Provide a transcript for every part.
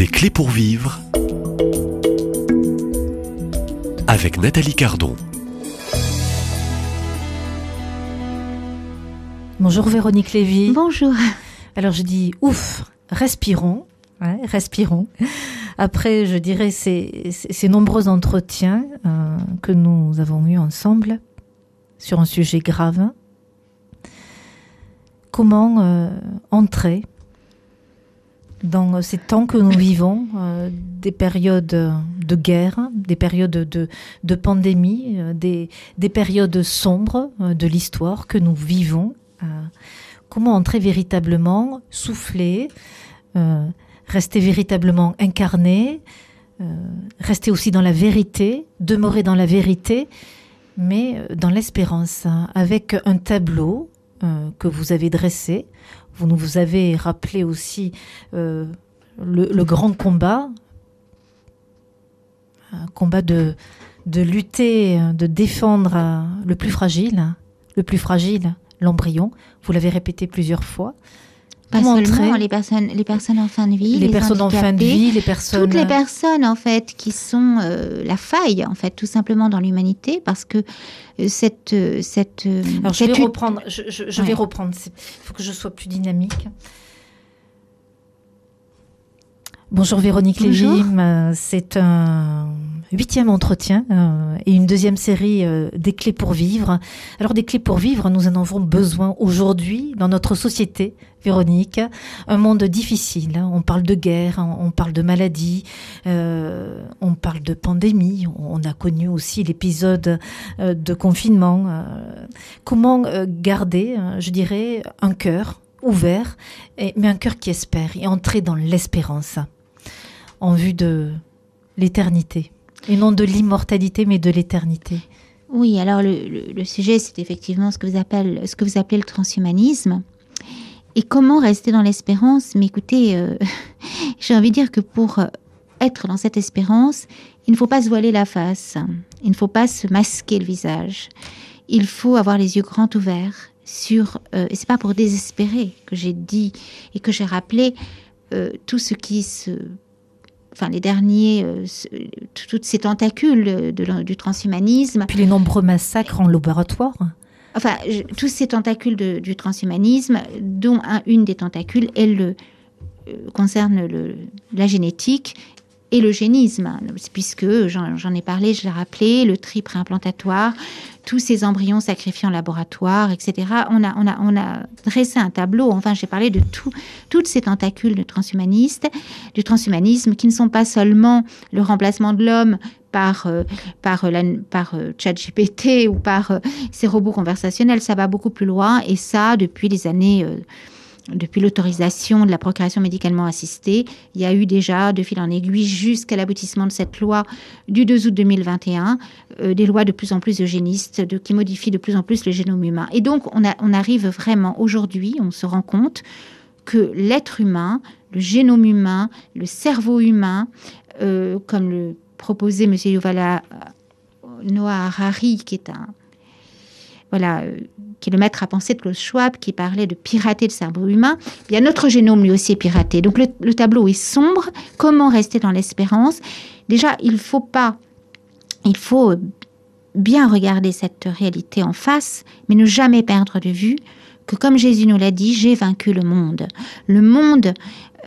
Des clés pour vivre avec Nathalie Cardon. Bonjour Véronique Lévy. Bonjour. Alors je dis ouf, respirons, ouais, respirons. Après, je dirais ces, ces nombreux entretiens euh, que nous avons eus ensemble sur un sujet grave. Comment euh, entrer dans ces temps que nous vivons, euh, des périodes de guerre, des périodes de, pandémie, euh, des, des, périodes sombres euh, de l'histoire que nous vivons. Comment entrer véritablement, souffler, rester véritablement incarné, rester aussi dans la vérité, demeurer dans la vérité, mais dans l'espérance, hein, avec un tableau que vous avez dressé vous nous avez rappelé aussi euh, le, grand combat, un combat de, de lutter, de défendre euh, le plus fragile, le plus fragile, l'embryon. Vous l'avez répété plusieurs fois. Pas seulement les personnes, les personnes en fin de vie, les, les personnes en fin de vie, les personnes, toutes les personnes en fait qui sont euh, la faille en fait tout simplement dans l'humanité parce que euh, cette cette. Alors je vais reprendre, je, je, je ouais. vais reprendre. Il faut que je sois plus dynamique. Bonjour Véronique Lévy, c'est un huitième entretien euh, et une deuxième série euh, des clés pour vivre. Alors des clés pour vivre, nous en avons besoin aujourd'hui dans notre société, Véronique, un monde difficile. Hein. On parle de guerre, on parle de maladie, euh, on parle de pandémie. On a connu aussi l'épisode de confinement. Comment garder, je dirais, un cœur ouvert, mais un cœur qui espère et entrer dans l'espérance en vue de l'éternité. Et non de l'immortalité, mais de l'éternité. Oui, alors le, sujet, c'est effectivement ce que, vous appelez, ce que vous appelez le transhumanisme. Et comment rester dans l'espérance? Mais écoutez, euh, j'ai envie de dire que pour être dans cette espérance, il ne faut pas se voiler la face, il ne faut pas se masquer le visage, il faut avoir les yeux grands ouverts sur, euh, et c'est pas pour désespérer que j'ai dit et que j'ai rappelé euh, tout ce qui se enfin les derniers, euh, toutes ces tentacules de, du transhumanisme. Puis les nombreux massacres en laboratoire. Enfin, je, tous ces tentacules de, du transhumanisme, dont un, une des tentacules, elle euh, concerne le, la génétique et l'eugénisme, puisque j'en ai parlé, je l'ai rappelé, le tri préimplantatoire, tous ces embryons sacrifiés en laboratoire, etc. On a, on a, on a dressé un tableau, enfin j'ai parlé de tout, toutes ces tentacules de transhumanistes, du transhumanisme, qui ne sont pas seulement le remplacement de l'homme par, euh, par, par euh, ChatGPT ou par euh, ces robots conversationnels, ça va beaucoup plus loin, et ça depuis les années depuis l'autorisation de la procréation médicalement assistée, il y a eu déjà, de fil en aiguille, jusqu'à l'aboutissement de cette loi du 2 août 2021, euh, des lois de plus en plus eugénistes qui modifient de plus en plus le génome humain. Et donc, on, arrive vraiment aujourd'hui, on se rend compte que l'être humain, le génome humain, le cerveau humain, euh, comme le proposait M. Yuval Noah Harari, qui est un voilà, euh, qui est le maître à penser de Klaus Schwab, qui parlait de pirater le cerveau humain, bien notre génome lui aussi est piraté. Donc le, le tableau est sombre. Comment rester dans l'espérance? Déjà, il faut pas, il faut bien regarder cette réalité en face, mais ne jamais perdre de vue que, comme Jésus nous l'a dit, j'ai vaincu le monde. Le monde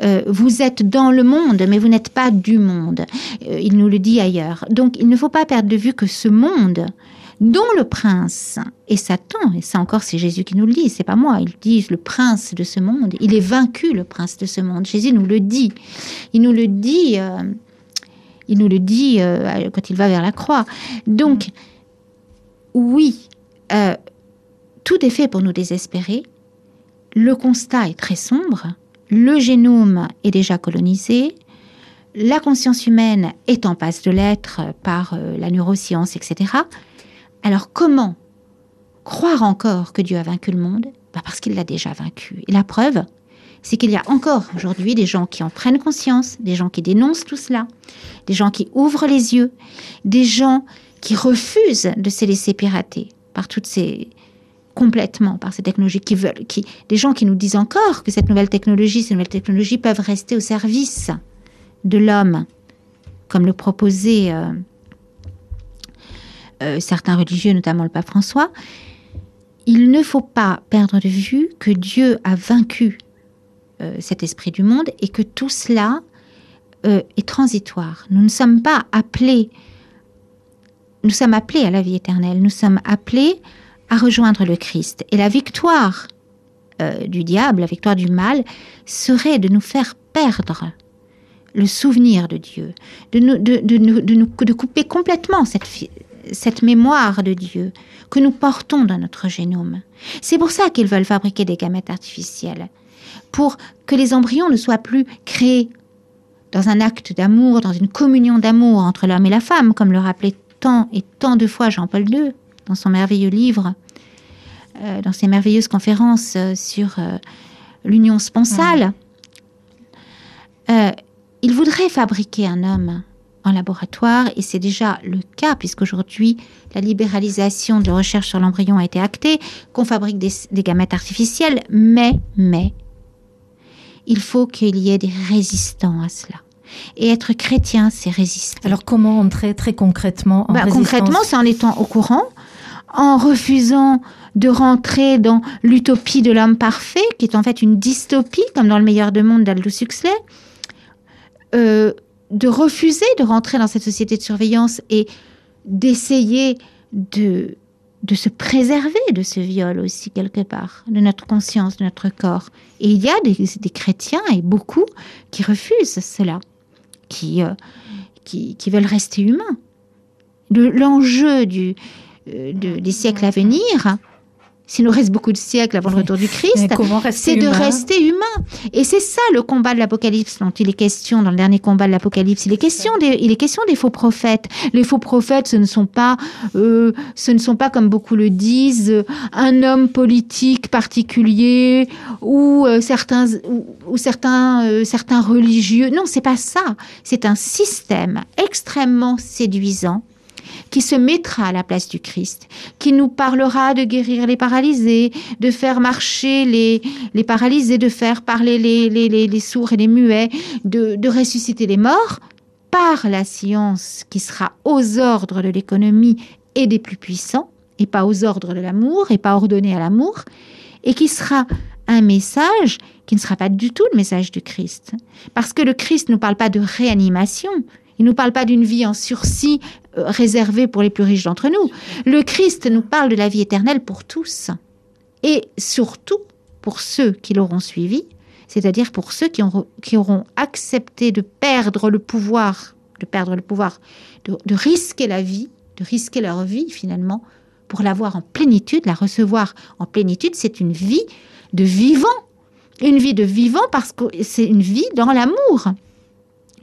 euh, vous êtes dans le monde, mais vous n'êtes pas du monde. Euh, il nous le dit ailleurs. Donc, il ne faut pas perdre de vue que ce monde, dont le prince est Satan, et ça encore c'est Jésus qui nous le dit, c'est pas moi, il dit le prince de ce monde, il est vaincu le prince de ce monde, Jésus nous le dit, il nous le dit, euh, il nous le dit euh, quand il va vers la croix. Donc, oui, euh, tout est fait pour nous désespérer, le constat est très sombre, le génome est déjà colonisé, la conscience humaine est en passe de l'être par la neuroscience, etc., alors comment croire encore que Dieu a vaincu le monde? Bah Parce qu'il l'a déjà vaincu. Et la preuve, c'est qu'il y a encore aujourd'hui des gens qui en prennent conscience, des gens qui dénoncent tout cela, des gens qui ouvrent les yeux, des gens qui refusent de se laisser pirater par toutes ces complètement par ces technologies qui veulent qui des gens qui nous disent encore que cette nouvelle technologie ces nouvelles technologies peuvent rester au service de l'homme, comme le proposaient euh, euh, certains religieux, notamment le pape François, il ne faut pas perdre de vue que Dieu a vaincu euh, cet esprit du monde et que tout cela est transitoire. Nous ne sommes pas appelés, nous sommes appelés à la vie éternelle, nous sommes appelés à rejoindre le Christ. Et la victoire du diable, la victoire du mal, serait de nous faire perdre le souvenir de Dieu, de, nous, de, de, de couper complètement cette, cette mémoire de Dieu que nous portons dans notre génome. C'est pour ça qu'ils veulent fabriquer des gamètes artificielles, pour que les embryons ne soient plus créés dans un acte d'amour, dans une communion d'amour entre l'homme et la femme, comme le rappelait tant et tant de fois Jean-Paul II dans son merveilleux livre, euh, dans ses merveilleuses conférences euh, sur euh, l'union sponsale. Euh, il voudrait fabriquer un homme en laboratoire, et c'est déjà le cas, puisqu'aujourd'hui, la libéralisation de la recherche sur l'embryon a été actée, qu'on fabrique des, gamètes artificielles, mais, mais, il faut qu'il y ait des résistants à cela. Et être chrétien, c'est résister. Alors comment entrer très concrètement en bah, Concrètement, c'est en étant au courant, en refusant de rentrer dans l'utopie de l'homme parfait, qui est en fait une dystopie, comme dans Le meilleur de monde d'Aldous Huxley, euh, de refuser de rentrer dans cette société de surveillance et d'essayer de, de se préserver de ce viol aussi quelque part, de notre conscience, de notre corps. Et il y a des, chrétiens, et beaucoup, qui refusent cela, qui, euh, qui, veulent rester humains. L'enjeu du, euh, des siècles à venir, s'il nous reste beaucoup de siècles avant le retour du Christ, c'est de rester humain. Et c'est ça le combat de l'Apocalypse dont il est question dans le dernier combat de l'Apocalypse. Il est question des, il est question des faux prophètes. Les faux prophètes, ce ne sont pas, euh, ce ne sont pas comme beaucoup le disent, un homme politique particulier ou euh, certains ou, certains euh, certains religieux. Non, c'est pas ça. C'est un système extrêmement séduisant qui se mettra à la place du Christ, qui nous parlera de guérir les paralysés, de faire marcher les, les paralysés, de faire parler les, les, les, sourds et les muets, de, de ressusciter les morts, par la science qui sera aux ordres de l'économie et des plus puissants, et pas aux ordres de l'amour, et pas ordonnée à l'amour, et qui sera un message qui ne sera pas du tout le message du Christ. Parce que le Christ ne parle pas de réanimation, il ne nous parle pas d'une vie en sursis euh, réservée pour les plus riches d'entre nous. Le Christ nous parle de la vie éternelle pour tous. Et surtout pour ceux qui l'auront suivi, c'est-à-dire pour ceux qui, qui, auront accepté de perdre le pouvoir, de perdre le pouvoir, de, de risquer la vie, de risquer leur vie finalement, pour l'avoir en plénitude, la recevoir en plénitude, c'est une vie de vivant. Une vie de vivant parce que c'est une vie dans l'amour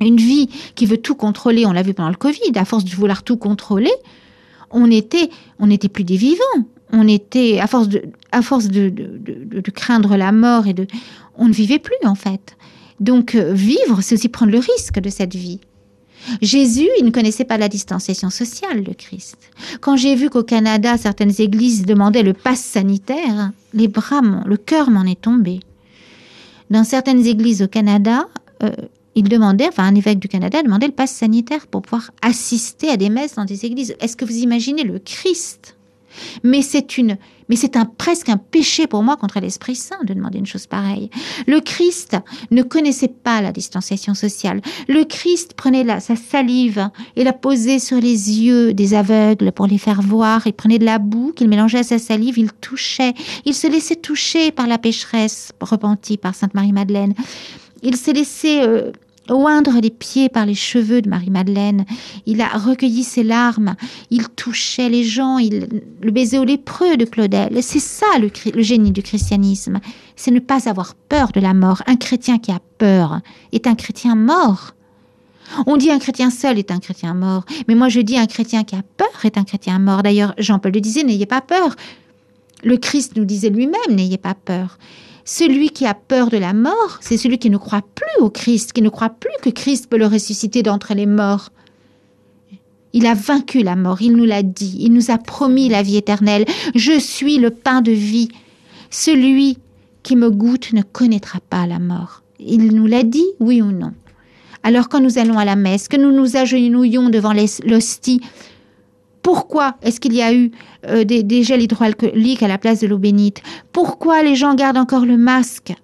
une vie qui veut tout contrôler, on l'a vu pendant le Covid, à force de vouloir tout contrôler, on était, on n'était plus des vivants. On était, à force de, à force de, de, craindre la mort et de, on ne vivait plus en fait. Donc euh, vivre, c'est aussi prendre le risque de cette vie. Jésus, il ne connaissait pas la distanciation sociale, le Christ. Quand j'ai vu qu'au Canada, certaines églises demandaient le pass sanitaire, les bras, le cœur m'en est tombé. Dans certaines églises au Canada, euh, il demandait, enfin un évêque du Canada demandait le passe sanitaire pour pouvoir assister à des messes dans des églises. Est-ce que vous imaginez le Christ? Mais c'est une, mais c'est un presque un péché pour moi contre l'Esprit Saint de demander une chose pareille. Le Christ ne connaissait pas la distanciation sociale. Le Christ prenait sa salive et la posait sur les yeux des aveugles pour les faire voir. Il prenait de la boue qu'il mélangeait à sa salive, il touchait. Il se laissait toucher par la pécheresse repentie par Sainte Marie-Madeleine il s'est laissé euh, oindre les pieds par les cheveux de Marie-Madeleine. Il a recueilli ses larmes. Il touchait les gens. Il le baisait au lépreux de Claudel. C'est ça le, génie du christianisme. C'est ne pas avoir peur de la mort. Un chrétien qui a peur est un chrétien mort. On dit un chrétien seul est un chrétien mort. Mais moi je dis un chrétien qui a peur est un chrétien mort. D'ailleurs, Jean-Paul le disait, n'ayez pas peur. Le Christ nous disait lui-même, n'ayez pas peur. Celui qui a peur de la mort, c'est celui qui ne croit plus au Christ, qui ne croit plus que Christ peut le ressusciter d'entre les morts. Il a vaincu la mort, il nous l'a dit, il nous a promis la vie éternelle. Je suis le pain de vie. Celui qui me goûte ne connaîtra pas la mort. Il nous l'a dit, oui ou non Alors quand nous allons à la messe, que nous nous agenouillons devant l'hostie, pourquoi est-ce qu'il y a eu euh, des, des, gels hydroalcooliques à la place de l'eau bénite? Pourquoi les gens gardent encore le masque?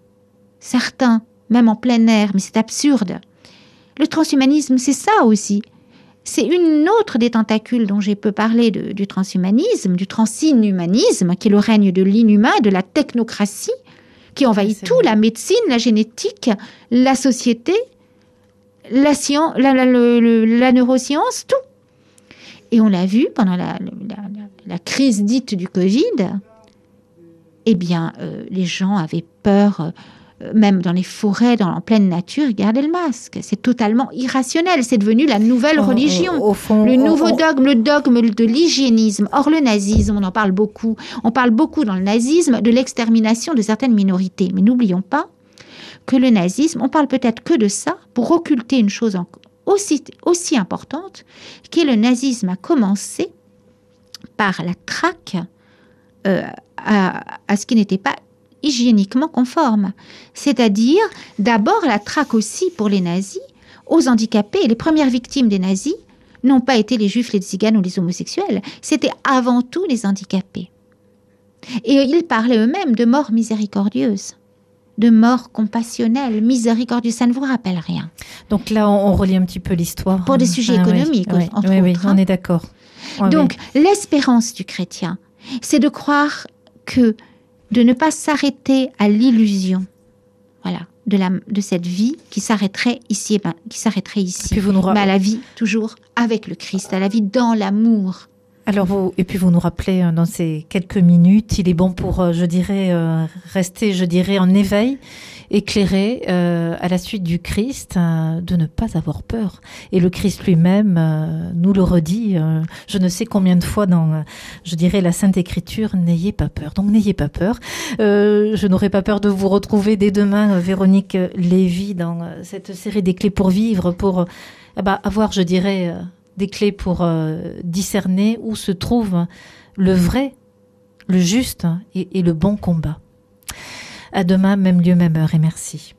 Certains, même en plein air, mais c'est absurde. Le transhumanisme, c'est ça aussi. C'est une autre des tentacules dont j'ai peu parlé du transhumanisme, du transinhumanisme, qui est le règne de l'inhumain, de la technocratie, qui envahit tout, la médecine, la génétique, la société, la, science, la, neuroscience, tout. Et on l'a vu pendant la, crise dite du Covid, eh bien, euh, les gens avaient peur euh, même dans les forêts, dans, en pleine nature, garder le masque. C'est totalement irrationnel. C'est devenu la nouvelle religion. Au, fond, le nouveau dogme, le dogme de l'hygiénisme. Or, le nazisme, on en parle beaucoup. On parle beaucoup dans le nazisme de l'extermination de certaines minorités. Mais n'oublions pas que le nazisme, on parle peut-être que de ça pour occulter une chose aussi, importante, qui est le nazisme a commencé par la traque euh, à, à, ce qui n'était pas hygiéniquement conforme. C'est-à-dire d'abord la traque aussi pour les nazis aux handicapés. Les premières victimes des nazis n'ont pas été les juifs, les tziganes ou les homosexuels, c'était avant tout les handicapés. Et ils parlaient eux-mêmes de mort miséricordieuse de mort compassionnelle, miséricordieuse. Ça ne vous rappelle rien. Donc là, on, relie un petit peu l'histoire. Pour des sujets ah économiques, entre oui, autres. Oui, on hein. est d'accord. Donc, l'espérance du chrétien, c'est de croire que de ne pas s'arrêter à l'illusion, voilà, de, la, de cette vie qui s'arrêterait ici, et ben, qui s'arrêterait ici, vous nous mais à la vie toujours avec le Christ, à la vie dans l'amour. Alors vous et puis vous nous rappelez euh, dans ces quelques minutes, il est bon pour, euh, je dirais, euh, rester, je dirais, en éveil éclairé euh, à la suite du Christ de ne pas avoir peur. Et le Christ lui-même nous le redit, je ne sais combien de fois dans, je dirais, la Sainte Écriture, n'ayez pas peur. Donc n'ayez pas peur. je n'aurai pas peur de vous retrouver dès demain, Véronique Lévy, dans cette série des clés pour vivre, pour bah, avoir, je dirais, des clés pour discerner où se trouve le vrai, le juste et le bon combat. À demain, même lieu, même heure et merci.